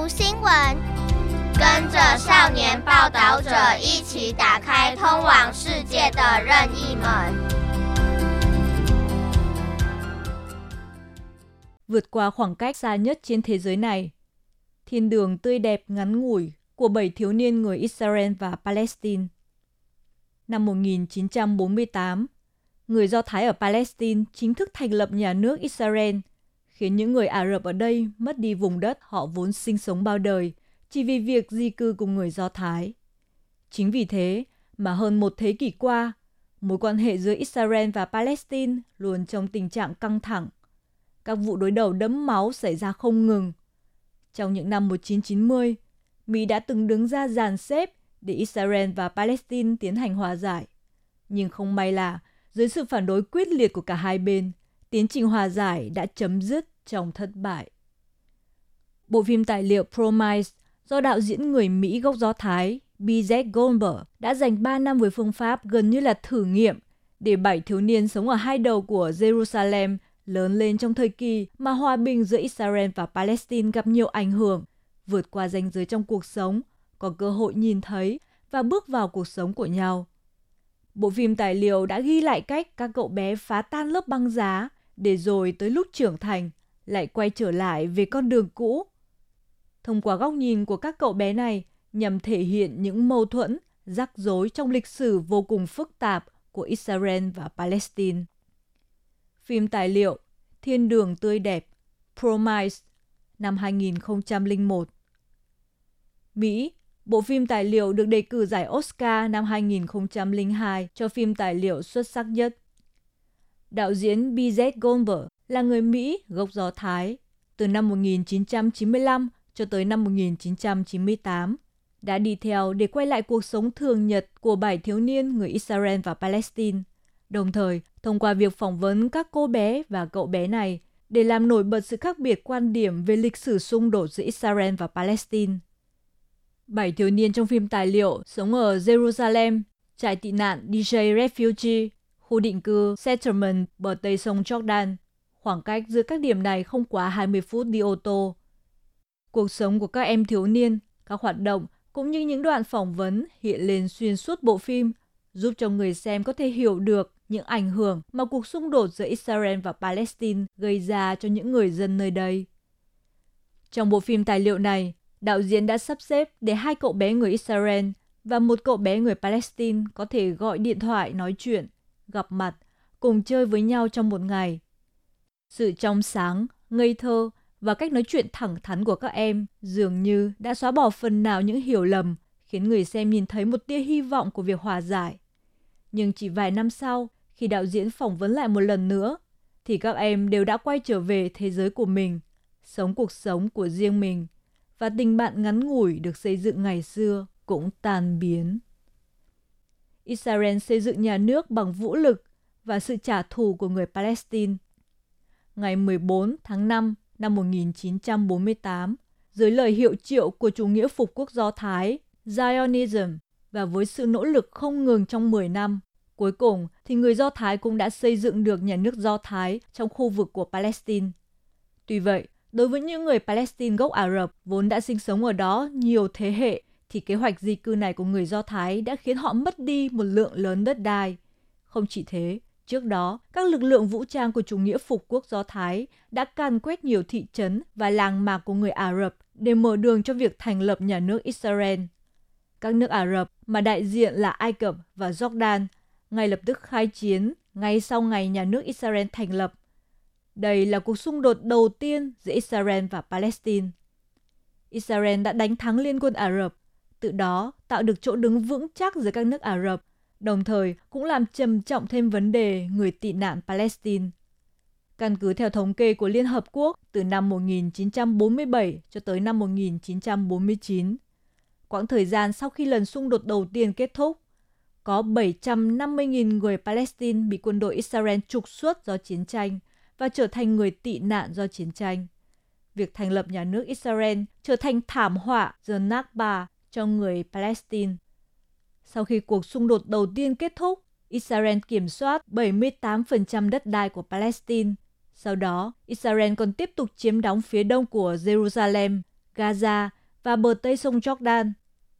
读新闻，跟着少年报道者一起打开通往世界的任意门。 vượt qua khoảng cách xa nhất trên thế giới này. Thiên đường tươi đẹp ngắn ngủi của bảy thiếu niên người Israel và Palestine. Năm 1948, người Do Thái ở Palestine chính thức thành lập nhà nước Israel, khiến những người Ả Rập ở đây mất đi vùng đất họ vốn sinh sống bao đời chỉ vì việc di cư cùng người Do Thái. Chính vì thế mà hơn một thế kỷ qua, mối quan hệ giữa Israel và Palestine luôn trong tình trạng căng thẳng. Các vụ đối đầu đẫm máu xảy ra không ngừng. Trong những năm 1990, Mỹ đã từng đứng ra dàn xếp để Israel và Palestine tiến hành hòa giải. Nhưng không may là, dưới sự phản đối quyết liệt của cả hai bên, tiến trình hòa giải đã chấm dứt trong thất bại. Bộ phim tài liệu Promise do đạo diễn người Mỹ gốc Do Thái B.Z. Goldberg đã dành 3 năm với phương pháp gần như là thử nghiệm để bảy thiếu niên sống ở hai đầu của Jerusalem lớn lên trong thời kỳ mà hòa bình giữa Israel và Palestine gặp nhiều ảnh hưởng, vượt qua ranh giới trong cuộc sống, có cơ hội nhìn thấy và bước vào cuộc sống của nhau. Bộ phim tài liệu đã ghi lại cách các cậu bé phá tan lớp băng giá để rồi tới lúc trưởng thành lại quay trở lại về con đường cũ. Thông qua góc nhìn của các cậu bé này nhằm thể hiện những mâu thuẫn, rắc rối trong lịch sử vô cùng phức tạp của Israel và Palestine. Phim tài liệu Thiên đường tươi đẹp Promise năm 2001 Mỹ, bộ phim tài liệu được đề cử giải Oscar năm 2002 cho phim tài liệu xuất sắc nhất. Đạo diễn B.Z. Goldberg là người Mỹ gốc Do Thái. Từ năm 1995 cho tới năm 1998, đã đi theo để quay lại cuộc sống thường nhật của bảy thiếu niên người Israel và Palestine. Đồng thời, thông qua việc phỏng vấn các cô bé và cậu bé này để làm nổi bật sự khác biệt quan điểm về lịch sử xung đột giữa Israel và Palestine. Bảy thiếu niên trong phim tài liệu sống ở Jerusalem, trại tị nạn DJ Refugee, khu định cư Settlement bờ tây sông Jordan. Khoảng cách giữa các điểm này không quá 20 phút đi ô tô. Cuộc sống của các em thiếu niên, các hoạt động cũng như những đoạn phỏng vấn hiện lên xuyên suốt bộ phim, giúp cho người xem có thể hiểu được những ảnh hưởng mà cuộc xung đột giữa Israel và Palestine gây ra cho những người dân nơi đây. Trong bộ phim tài liệu này, đạo diễn đã sắp xếp để hai cậu bé người Israel và một cậu bé người Palestine có thể gọi điện thoại nói chuyện, gặp mặt, cùng chơi với nhau trong một ngày. Sự trong sáng, ngây thơ và cách nói chuyện thẳng thắn của các em dường như đã xóa bỏ phần nào những hiểu lầm, khiến người xem nhìn thấy một tia hy vọng của việc hòa giải. Nhưng chỉ vài năm sau, khi đạo diễn phỏng vấn lại một lần nữa, thì các em đều đã quay trở về thế giới của mình, sống cuộc sống của riêng mình, và tình bạn ngắn ngủi được xây dựng ngày xưa cũng tan biến. Israel xây dựng nhà nước bằng vũ lực và sự trả thù của người Palestine. Ngày 14 tháng 5 năm 1948, dưới lời hiệu triệu của chủ nghĩa phục quốc Do Thái, Zionism, và với sự nỗ lực không ngừng trong 10 năm, cuối cùng thì người Do Thái cũng đã xây dựng được nhà nước Do Thái trong khu vực của Palestine. Tuy vậy, đối với những người Palestine gốc Ả Rập vốn đã sinh sống ở đó nhiều thế hệ, thì kế hoạch di cư này của người Do Thái đã khiến họ mất đi một lượng lớn đất đai. Không chỉ thế, Trước đó, các lực lượng vũ trang của chủ nghĩa phục quốc Do Thái đã can quét nhiều thị trấn và làng mạc của người Ả Rập để mở đường cho việc thành lập nhà nước Israel. Các nước Ả Rập mà đại diện là Ai Cập và Jordan ngay lập tức khai chiến ngay sau ngày nhà nước Israel thành lập. Đây là cuộc xung đột đầu tiên giữa Israel và Palestine. Israel đã đánh thắng Liên quân Ả Rập, từ đó tạo được chỗ đứng vững chắc giữa các nước Ả Rập đồng thời cũng làm trầm trọng thêm vấn đề người tị nạn Palestine. Căn cứ theo thống kê của Liên Hợp Quốc từ năm 1947 cho tới năm 1949, quãng thời gian sau khi lần xung đột đầu tiên kết thúc, có 750.000 người Palestine bị quân đội Israel trục xuất do chiến tranh và trở thành người tị nạn do chiến tranh. Việc thành lập nhà nước Israel trở thành thảm họa The Nakba cho người Palestine. Sau khi cuộc xung đột đầu tiên kết thúc, Israel kiểm soát 78% đất đai của Palestine. Sau đó, Israel còn tiếp tục chiếm đóng phía đông của Jerusalem, Gaza và bờ tây sông Jordan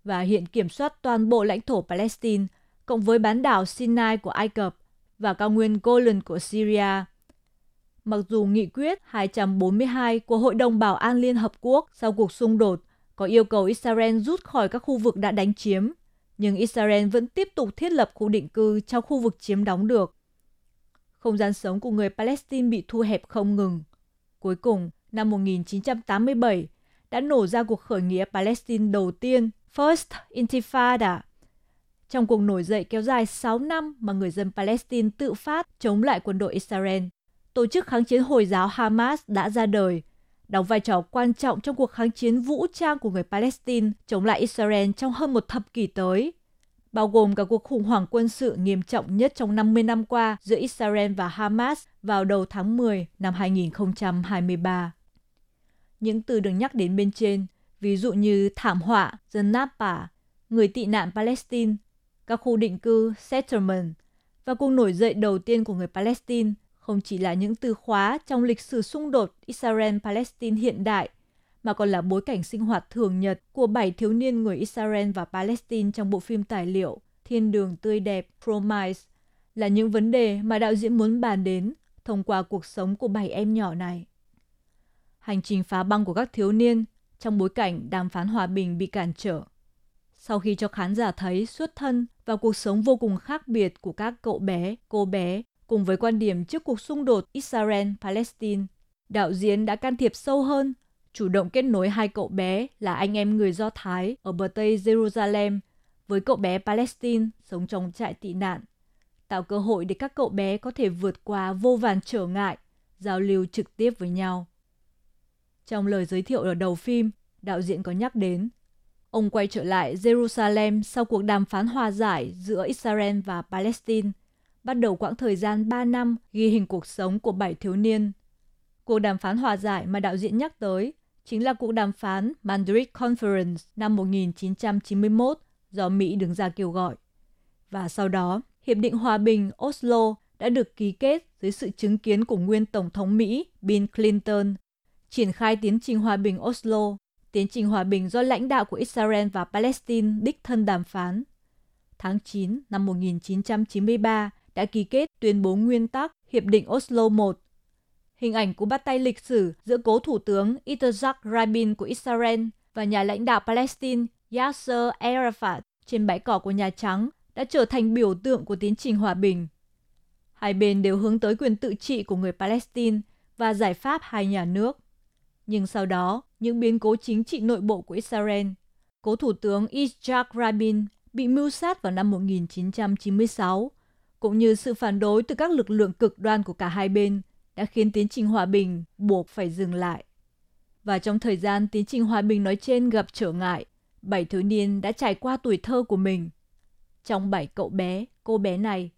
và hiện kiểm soát toàn bộ lãnh thổ Palestine cộng với bán đảo Sinai của Ai Cập và cao nguyên Golan của Syria. Mặc dù nghị quyết 242 của Hội đồng Bảo an Liên Hợp Quốc sau cuộc xung đột có yêu cầu Israel rút khỏi các khu vực đã đánh chiếm, nhưng Israel vẫn tiếp tục thiết lập khu định cư trong khu vực chiếm đóng được. Không gian sống của người Palestine bị thu hẹp không ngừng. Cuối cùng, năm 1987, đã nổ ra cuộc khởi nghĩa Palestine đầu tiên, First Intifada. Trong cuộc nổi dậy kéo dài 6 năm mà người dân Palestine tự phát chống lại quân đội Israel, tổ chức kháng chiến Hồi giáo Hamas đã ra đời, đóng vai trò quan trọng trong cuộc kháng chiến vũ trang của người Palestine chống lại Israel trong hơn một thập kỷ tới, bao gồm cả cuộc khủng hoảng quân sự nghiêm trọng nhất trong 50 năm qua giữa Israel và Hamas vào đầu tháng 10 năm 2023. Những từ được nhắc đến bên trên, ví dụ như thảm họa, dân Napa, người tị nạn Palestine, các khu định cư, settlement và cuộc nổi dậy đầu tiên của người Palestine không chỉ là những từ khóa trong lịch sử xung đột Israel-Palestine hiện đại, mà còn là bối cảnh sinh hoạt thường nhật của bảy thiếu niên người Israel và Palestine trong bộ phim tài liệu Thiên đường tươi đẹp Promise là những vấn đề mà đạo diễn muốn bàn đến thông qua cuộc sống của bảy em nhỏ này. Hành trình phá băng của các thiếu niên trong bối cảnh đàm phán hòa bình bị cản trở. Sau khi cho khán giả thấy xuất thân và cuộc sống vô cùng khác biệt của các cậu bé, cô bé cùng với quan điểm trước cuộc xung đột Israel-Palestine, đạo diễn đã can thiệp sâu hơn, chủ động kết nối hai cậu bé là anh em người Do Thái ở bờ Tây Jerusalem với cậu bé Palestine sống trong trại tị nạn, tạo cơ hội để các cậu bé có thể vượt qua vô vàn trở ngại, giao lưu trực tiếp với nhau. Trong lời giới thiệu ở đầu phim, đạo diễn có nhắc đến ông quay trở lại Jerusalem sau cuộc đàm phán hòa giải giữa Israel và Palestine bắt đầu quãng thời gian 3 năm ghi hình cuộc sống của bảy thiếu niên. Cuộc đàm phán hòa giải mà đạo diễn nhắc tới chính là cuộc đàm phán Madrid Conference năm 1991 do Mỹ đứng ra kêu gọi. Và sau đó, Hiệp định Hòa bình Oslo đã được ký kết dưới sự chứng kiến của nguyên Tổng thống Mỹ Bill Clinton, triển khai tiến trình hòa bình Oslo, tiến trình hòa bình do lãnh đạo của Israel và Palestine đích thân đàm phán. Tháng 9 năm 1993, đã ký kết tuyên bố nguyên tắc Hiệp định Oslo I. Hình ảnh của bắt tay lịch sử giữa cố thủ tướng Yitzhak Rabin của Israel và nhà lãnh đạo Palestine Yasser Arafat trên bãi cỏ của Nhà Trắng đã trở thành biểu tượng của tiến trình hòa bình. Hai bên đều hướng tới quyền tự trị của người Palestine và giải pháp hai nhà nước. Nhưng sau đó, những biến cố chính trị nội bộ của Israel, cố thủ tướng Yitzhak Rabin bị mưu sát vào năm 1996 cũng như sự phản đối từ các lực lượng cực đoan của cả hai bên đã khiến tiến trình hòa bình buộc phải dừng lại. Và trong thời gian tiến trình hòa bình nói trên gặp trở ngại, bảy thiếu niên đã trải qua tuổi thơ của mình. Trong bảy cậu bé, cô bé này,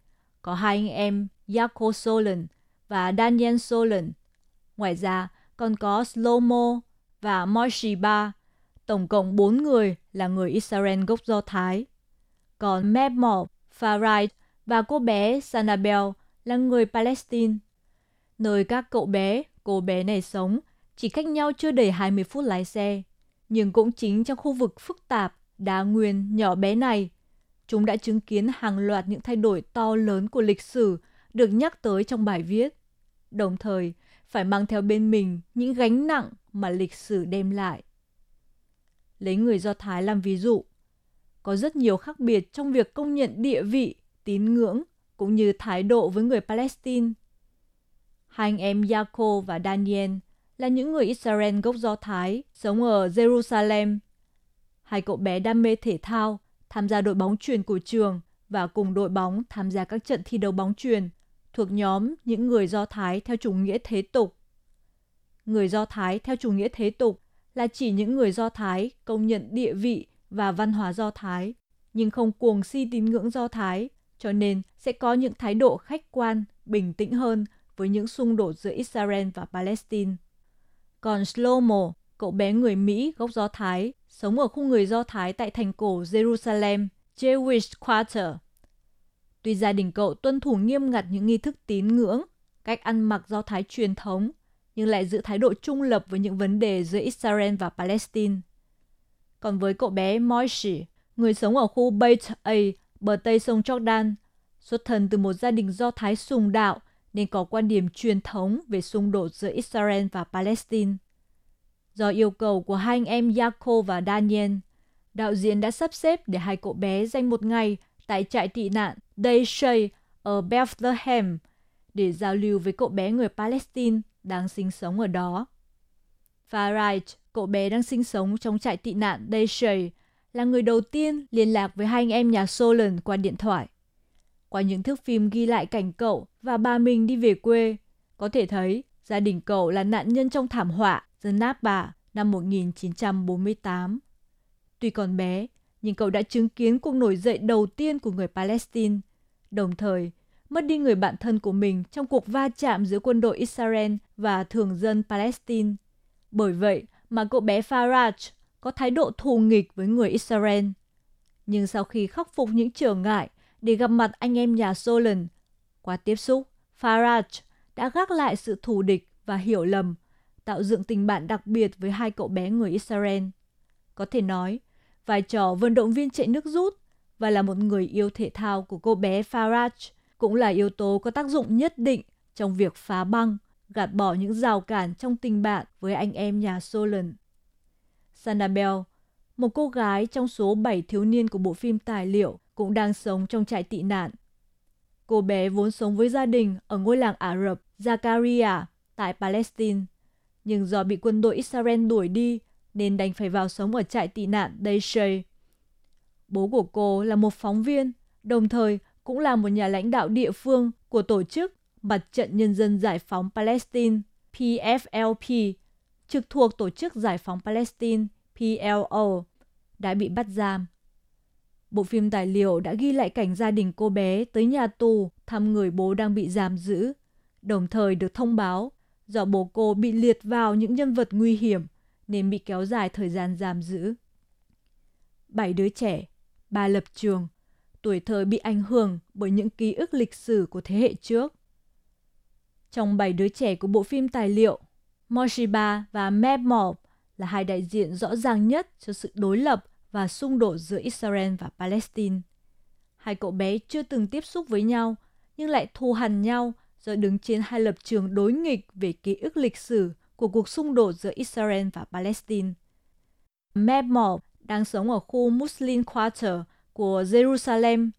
có hai anh em Jaco Solen và Daniel Solen. Ngoài ra, còn có Slomo và Moshiba, tổng cộng bốn người là người Israel gốc Do Thái. Còn Mebmor, Farai và cô bé Sanabel là người Palestine. Nơi các cậu bé, cô bé này sống chỉ cách nhau chưa đầy 20 phút lái xe. Nhưng cũng chính trong khu vực phức tạp, đá nguyên, nhỏ bé này, chúng đã chứng kiến hàng loạt những thay đổi to lớn của lịch sử được nhắc tới trong bài viết. Đồng thời, phải mang theo bên mình những gánh nặng mà lịch sử đem lại. Lấy người Do Thái làm ví dụ, có rất nhiều khác biệt trong việc công nhận địa vị tín ngưỡng cũng như thái độ với người Palestine. Hai anh em Yako và Daniel là những người Israel gốc Do Thái sống ở Jerusalem. Hai cậu bé đam mê thể thao, tham gia đội bóng truyền của trường và cùng đội bóng tham gia các trận thi đấu bóng truyền thuộc nhóm những người Do Thái theo chủ nghĩa thế tục. Người Do Thái theo chủ nghĩa thế tục là chỉ những người Do Thái công nhận địa vị và văn hóa Do Thái, nhưng không cuồng si tín ngưỡng Do Thái cho nên sẽ có những thái độ khách quan, bình tĩnh hơn với những xung đột giữa Israel và Palestine. Còn Shlomo, cậu bé người Mỹ gốc Do Thái, sống ở khu người Do Thái tại thành cổ Jerusalem, Jewish Quarter. Tuy gia đình cậu tuân thủ nghiêm ngặt những nghi thức tín ngưỡng, cách ăn mặc Do Thái truyền thống, nhưng lại giữ thái độ trung lập với những vấn đề giữa Israel và Palestine. Còn với cậu bé Moishi, người sống ở khu Beit A, bờ tây sông Jordan, xuất thân từ một gia đình do Thái sùng đạo nên có quan điểm truyền thống về xung đột giữa Israel và Palestine. Do yêu cầu của hai anh em Jacob và Daniel, đạo diễn đã sắp xếp để hai cậu bé dành một ngày tại trại tị nạn Dayshay ở Bethlehem để giao lưu với cậu bé người Palestine đang sinh sống ở đó. Farage, cậu bé đang sinh sống trong trại tị nạn Dayshay, là người đầu tiên liên lạc với hai anh em nhà Solon qua điện thoại. Qua những thước phim ghi lại cảnh cậu và bà mình đi về quê, có thể thấy gia đình cậu là nạn nhân trong thảm họa The Napa năm 1948. Tuy còn bé, nhưng cậu đã chứng kiến cuộc nổi dậy đầu tiên của người Palestine, đồng thời mất đi người bạn thân của mình trong cuộc va chạm giữa quân đội Israel và thường dân Palestine. Bởi vậy mà cậu bé Faraj có thái độ thù nghịch với người Israel. Nhưng sau khi khắc phục những trở ngại để gặp mặt anh em nhà Solon, qua tiếp xúc, Faraj đã gác lại sự thù địch và hiểu lầm, tạo dựng tình bạn đặc biệt với hai cậu bé người Israel. Có thể nói, vai trò vận động viên chạy nước rút và là một người yêu thể thao của cô bé Faraj cũng là yếu tố có tác dụng nhất định trong việc phá băng, gạt bỏ những rào cản trong tình bạn với anh em nhà Solon. Sanabel, một cô gái trong số 7 thiếu niên của bộ phim tài liệu cũng đang sống trong trại tị nạn. Cô bé vốn sống với gia đình ở ngôi làng Ả Rập Zakaria tại Palestine, nhưng do bị quân đội Israel đuổi đi nên đành phải vào sống ở trại tị nạn Dayshay. Bố của cô là một phóng viên, đồng thời cũng là một nhà lãnh đạo địa phương của tổ chức Mặt trận Nhân dân Giải phóng Palestine PFLP, trực thuộc Tổ chức Giải phóng Palestine PLO, đã bị bắt giam. Bộ phim tài liệu đã ghi lại cảnh gia đình cô bé tới nhà tù thăm người bố đang bị giam giữ, đồng thời được thông báo do bố cô bị liệt vào những nhân vật nguy hiểm nên bị kéo dài thời gian giam giữ. Bảy đứa trẻ, ba lập trường, tuổi thơ bị ảnh hưởng bởi những ký ức lịch sử của thế hệ trước. Trong bảy đứa trẻ của bộ phim tài liệu, Moshiba và Mebmob là hai đại diện rõ ràng nhất cho sự đối lập và xung đột giữa Israel và Palestine. Hai cậu bé chưa từng tiếp xúc với nhau, nhưng lại thù hằn nhau do đứng trên hai lập trường đối nghịch về ký ức lịch sử của cuộc xung đột giữa Israel và Palestine. Mebmob đang sống ở khu Muslim Quarter của Jerusalem.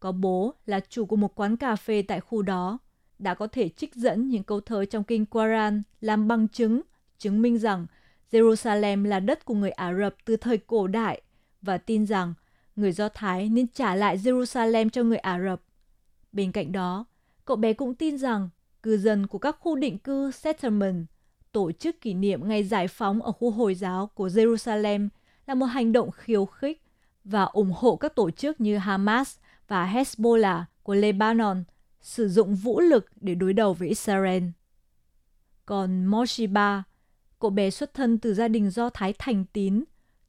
Có bố là chủ của một quán cà phê tại khu đó, đã có thể trích dẫn những câu thơ trong kinh Quran làm bằng chứng, chứng minh rằng Jerusalem là đất của người Ả Rập từ thời cổ đại và tin rằng người Do Thái nên trả lại Jerusalem cho người Ả Rập. Bên cạnh đó, cậu bé cũng tin rằng cư dân của các khu định cư settlement tổ chức kỷ niệm ngày giải phóng ở khu Hồi giáo của Jerusalem là một hành động khiêu khích và ủng hộ các tổ chức như Hamas và Hezbollah của Lebanon sử dụng vũ lực để đối đầu với Israel. Còn Moshiba, cậu bé xuất thân từ gia đình do Thái thành tín,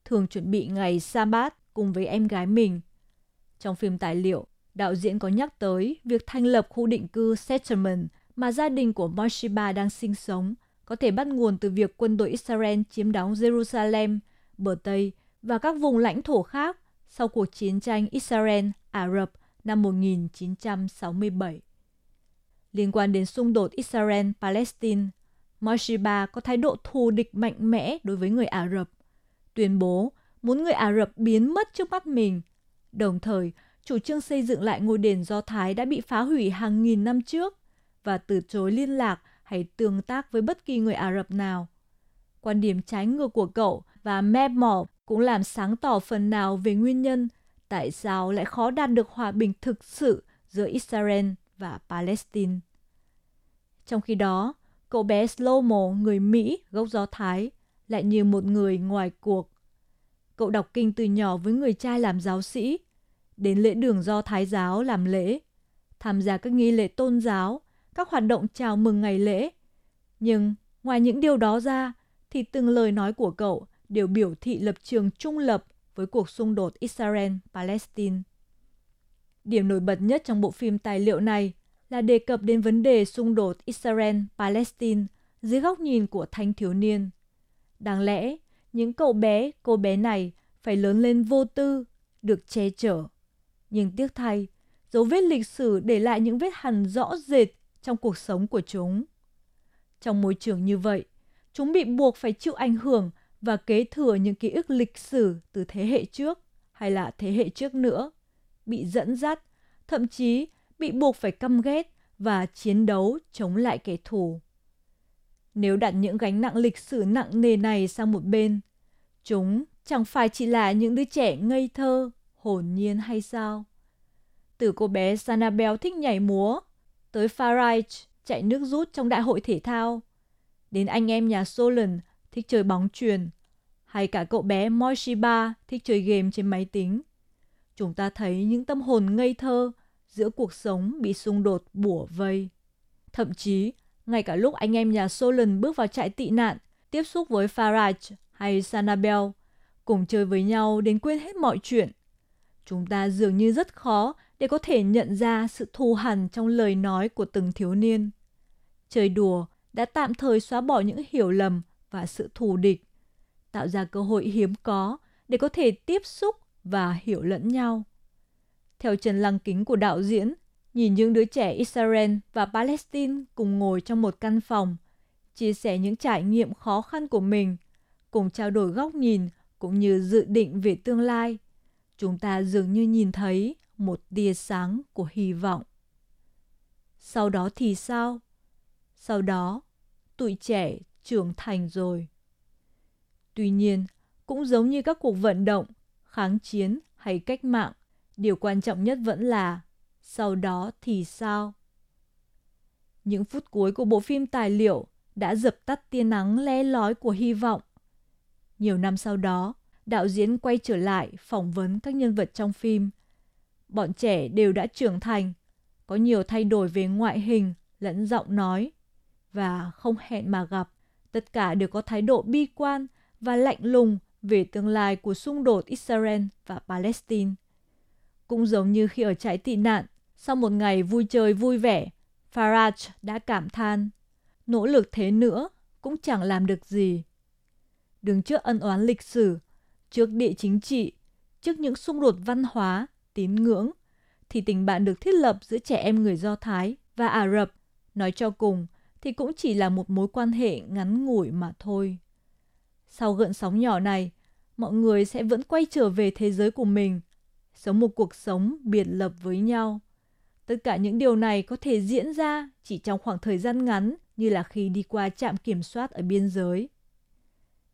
thường chuẩn bị ngày Sabat cùng với em gái mình. Trong phim tài liệu, đạo diễn có nhắc tới việc thành lập khu định cư settlement mà gia đình của Moshiba đang sinh sống có thể bắt nguồn từ việc quân đội Israel chiếm đóng Jerusalem, bờ Tây và các vùng lãnh thổ khác sau cuộc chiến tranh Israel-Ả Rập năm 1967. Liên quan đến xung đột Israel-Palestine, Moshiba có thái độ thù địch mạnh mẽ đối với người Ả Rập, tuyên bố muốn người Ả Rập biến mất trước mắt mình, đồng thời chủ trương xây dựng lại ngôi đền Do Thái đã bị phá hủy hàng nghìn năm trước và từ chối liên lạc hay tương tác với bất kỳ người Ả Rập nào. Quan điểm trái ngược của cậu và Mebmore cũng làm sáng tỏ phần nào về nguyên nhân tại sao lại khó đạt được hòa bình thực sự giữa Israel và Palestine. Trong khi đó, cậu bé Slomo, người Mỹ gốc Do Thái, lại như một người ngoài cuộc. Cậu đọc kinh từ nhỏ với người cha làm giáo sĩ, đến lễ đường do Thái giáo làm lễ, tham gia các nghi lễ tôn giáo, các hoạt động chào mừng ngày lễ. Nhưng ngoài những điều đó ra, thì từng lời nói của cậu đều biểu thị lập trường trung lập với cuộc xung đột Israel-Palestine. Điểm nổi bật nhất trong bộ phim tài liệu này là đề cập đến vấn đề xung đột Israel-Palestine dưới góc nhìn của thanh thiếu niên. Đáng lẽ, những cậu bé, cô bé này phải lớn lên vô tư, được che chở. Nhưng tiếc thay, dấu vết lịch sử để lại những vết hằn rõ rệt trong cuộc sống của chúng. Trong môi trường như vậy, chúng bị buộc phải chịu ảnh hưởng và kế thừa những ký ức lịch sử từ thế hệ trước hay là thế hệ trước nữa, bị dẫn dắt, thậm chí bị buộc phải căm ghét và chiến đấu chống lại kẻ thù. Nếu đặt những gánh nặng lịch sử nặng nề này sang một bên, chúng chẳng phải chỉ là những đứa trẻ ngây thơ, hồn nhiên hay sao? Từ cô bé Sanabel thích nhảy múa, tới Farage chạy nước rút trong đại hội thể thao, đến anh em nhà Solon thích chơi bóng truyền, hay cả cậu bé Moishiba thích chơi game trên máy tính. Chúng ta thấy những tâm hồn ngây thơ giữa cuộc sống bị xung đột bủa vây. Thậm chí, ngay cả lúc anh em nhà Solon bước vào trại tị nạn, tiếp xúc với Farage hay Sanabel, cùng chơi với nhau đến quên hết mọi chuyện. Chúng ta dường như rất khó để có thể nhận ra sự thù hằn trong lời nói của từng thiếu niên. Chơi đùa đã tạm thời xóa bỏ những hiểu lầm và sự thù địch, tạo ra cơ hội hiếm có để có thể tiếp xúc và hiểu lẫn nhau. Theo trần lăng kính của đạo diễn, nhìn những đứa trẻ Israel và Palestine cùng ngồi trong một căn phòng, chia sẻ những trải nghiệm khó khăn của mình, cùng trao đổi góc nhìn cũng như dự định về tương lai, chúng ta dường như nhìn thấy một tia sáng của hy vọng. Sau đó thì sao? Sau đó, tụi trẻ trưởng thành rồi. Tuy nhiên, cũng giống như các cuộc vận động, kháng chiến hay cách mạng, điều quan trọng nhất vẫn là sau đó thì sao? Những phút cuối của bộ phim tài liệu đã dập tắt tia nắng le lói của hy vọng. Nhiều năm sau đó, đạo diễn quay trở lại phỏng vấn các nhân vật trong phim. Bọn trẻ đều đã trưởng thành, có nhiều thay đổi về ngoại hình lẫn giọng nói và không hẹn mà gặp, tất cả đều có thái độ bi quan và lạnh lùng về tương lai của xung đột Israel và Palestine. Cũng giống như khi ở trại tị nạn, sau một ngày vui chơi vui vẻ, Farage đã cảm than, nỗ lực thế nữa cũng chẳng làm được gì. Đứng trước ân oán lịch sử, trước địa chính trị, trước những xung đột văn hóa, tín ngưỡng, thì tình bạn được thiết lập giữa trẻ em người Do Thái và Ả Rập, nói cho cùng, thì cũng chỉ là một mối quan hệ ngắn ngủi mà thôi. Sau gợn sóng nhỏ này, mọi người sẽ vẫn quay trở về thế giới của mình, sống một cuộc sống biệt lập với nhau. Tất cả những điều này có thể diễn ra chỉ trong khoảng thời gian ngắn như là khi đi qua trạm kiểm soát ở biên giới.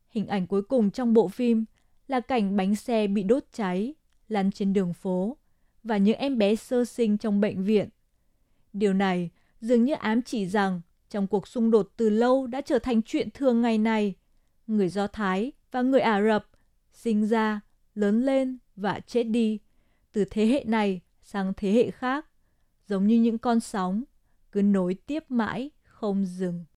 Hình ảnh cuối cùng trong bộ phim là cảnh bánh xe bị đốt cháy, lăn trên đường phố và những em bé sơ sinh trong bệnh viện. Điều này dường như ám chỉ rằng trong cuộc xung đột từ lâu đã trở thành chuyện thường ngày này, người Do Thái và người Ả Rập sinh ra, lớn lên và chết đi từ thế hệ này sang thế hệ khác, giống như những con sóng cứ nối tiếp mãi không dừng.